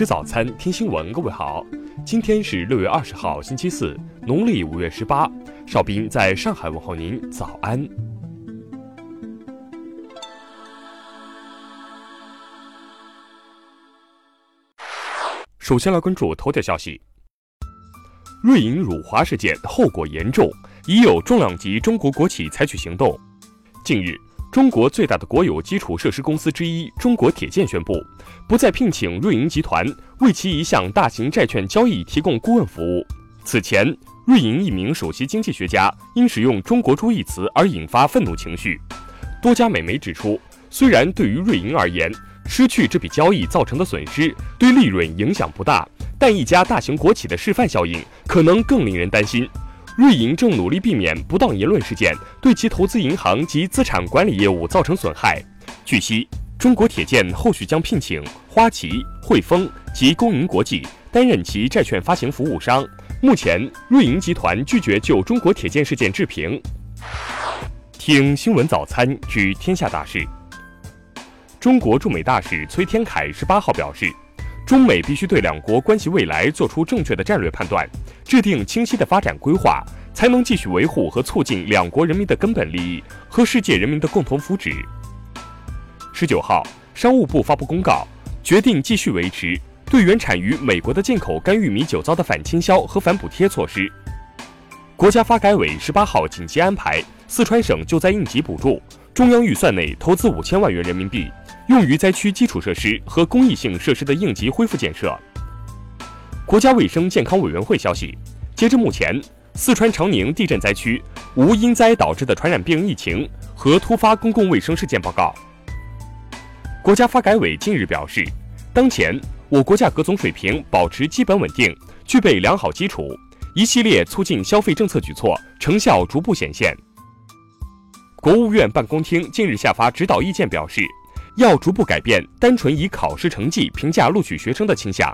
吃早餐，听新闻。各位好，今天是六月二十号，星期四，农历五月十八。邵斌在上海问候您，早安。首先来关注头条消息：瑞银辱华事件后果严重，已有重量级中国国企采取行动。近日。中国最大的国有基础设施公司之一中国铁建宣布，不再聘请瑞银集团为其一项大型债券交易提供顾问服务。此前，瑞银一名首席经济学家因使用“中国猪”一词而引发愤怒情绪。多家美媒指出，虽然对于瑞银而言，失去这笔交易造成的损失对利润影响不大，但一家大型国企的示范效应可能更令人担心。瑞银正努力避免不当言论事件对其投资银行及资产管理业务造成损害。据悉，中国铁建后续将聘请花旗、汇丰及工银国际担任其债券发行服务商。目前，瑞银集团拒绝就中国铁建事件置评。听新闻早餐知天下大事。中国驻美大使崔天凯十八号表示。中美必须对两国关系未来做出正确的战略判断，制定清晰的发展规划，才能继续维护和促进两国人民的根本利益和世界人民的共同福祉。十九号，商务部发布公告，决定继续维持对原产于美国的进口干玉米酒糟的反倾销和反补贴措施。国家发改委十八号紧急安排四川省救灾应急补助，中央预算内投资五千万元人民币。用于灾区基础设施和公益性设施的应急恢复建设。国家卫生健康委员会消息，截至目前，四川长宁地震灾区无因灾导致的传染病疫情和突发公共卫生事件报告。国家发改委近日表示，当前我国价格总水平保持基本稳定，具备良好基础，一系列促进消费政策举措成效逐步显现。国务院办公厅近日下发指导意见表示。要逐步改变单纯以考试成绩评价录取学生的倾向。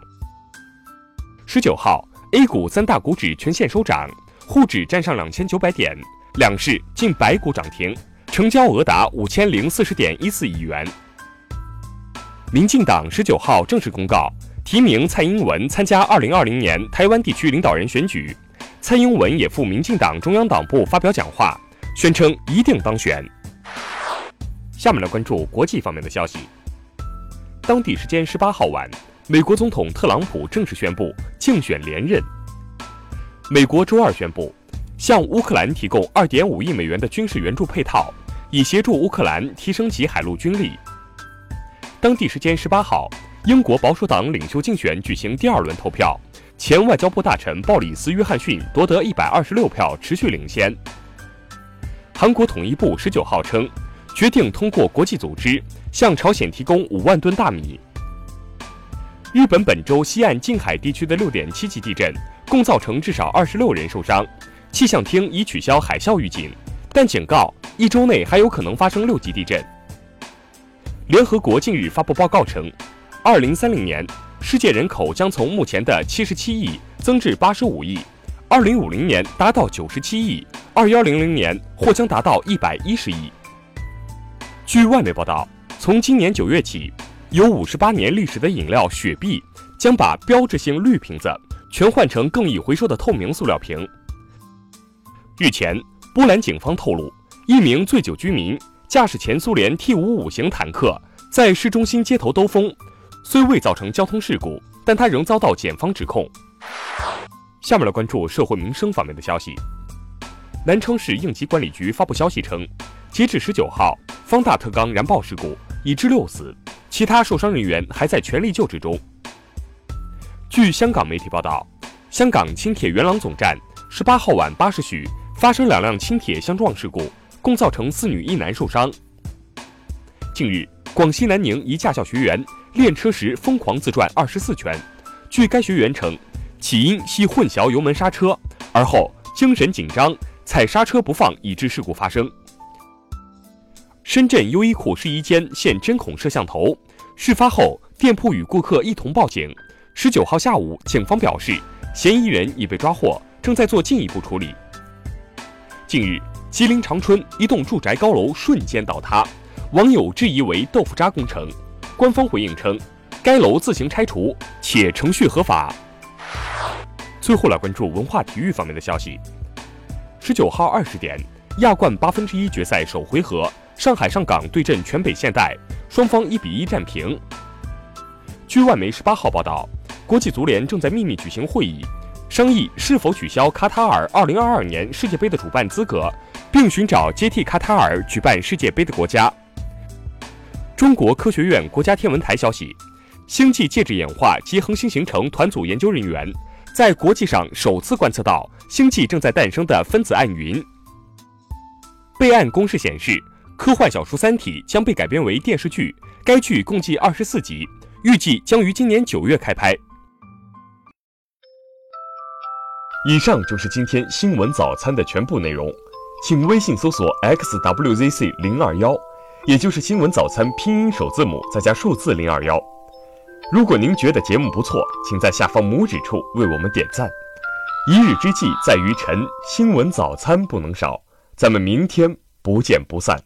十九号，A 股三大股指全线收涨，沪指站上两千九百点，两市近百股涨停，成交额达五千零四十点一四亿元。民进党十九号正式公告提名蔡英文参加二零二零年台湾地区领导人选举，蔡英文也赴民进党中央党部发表讲话，宣称一定当选。下面来关注国际方面的消息。当地时间十八号晚，美国总统特朗普正式宣布竞选连任。美国周二宣布，向乌克兰提供二点五亿美元的军事援助配套，以协助乌克兰提升其海陆军力。当地时间十八号，英国保守党领袖竞选举行第二轮投票，前外交部大臣鲍里斯·约翰逊夺得一百二十六票，持续领先。韩国统一部十九号称。决定通过国际组织向朝鲜提供五万吨大米。日本本州西岸近海地区的六点七级地震，共造成至少二十六人受伤。气象厅已取消海啸预警，但警告一周内还有可能发生六级地震。联合国近日发布报告称，二零三零年世界人口将从目前的七十七亿增至八十五亿，二零五零年达到九十七亿，二幺零零年或将达到一百一十亿。据外媒报道，从今年九月起，有五十八年历史的饮料雪碧将把标志性绿瓶子全换成更易回收的透明塑料瓶。日前，波兰警方透露，一名醉酒居民驾驶前苏联 T 五五型坦克在市中心街头兜风，虽未造成交通事故，但他仍遭到检方指控。下面来关注社会民生方面的消息。南昌市应急管理局发布消息称，截至十九号。方大特钢燃爆事故已致六死，其他受伤人员还在全力救治中。据香港媒体报道，香港轻铁元朗总站十八号晚八时许发生两辆轻铁相撞事故，共造成四女一男受伤。近日，广西南宁一驾校学员练车时疯狂自转二十四圈，据该学员称，起因系混淆油门刹车，而后精神紧张踩刹车不放，以致事故发生。深圳优衣库试衣间现针孔摄像头，事发后店铺与顾客一同报警。十九号下午，警方表示嫌疑人已被抓获，正在做进一步处理。近日，吉林长春一栋住宅高楼瞬间倒塌，网友质疑为豆腐渣工程，官方回应称，该楼自行拆除，且程序合法。最后来关注文化体育方面的消息。十九号二十点，亚冠八分之一决赛首回合，上海上港对阵全北现代，双方一比一战平。据外媒十八号报道，国际足联正在秘密举行会议。商议是否取消卡塔尔2022年世界杯的主办资格，并寻找接替卡塔尔举办世界杯的国家。中国科学院国家天文台消息，星际介质演化及恒星形成团组研究人员在国际上首次观测到星际正在诞生的分子暗云。备案公示显示，科幻小说《三体》将被改编为电视剧，该剧共计二十四集，预计将于今年九月开拍。以上就是今天新闻早餐的全部内容，请微信搜索 xwzc 零二幺，也就是新闻早餐拼音首字母再加数字零二幺。如果您觉得节目不错，请在下方拇指处为我们点赞。一日之计在于晨，新闻早餐不能少，咱们明天不见不散。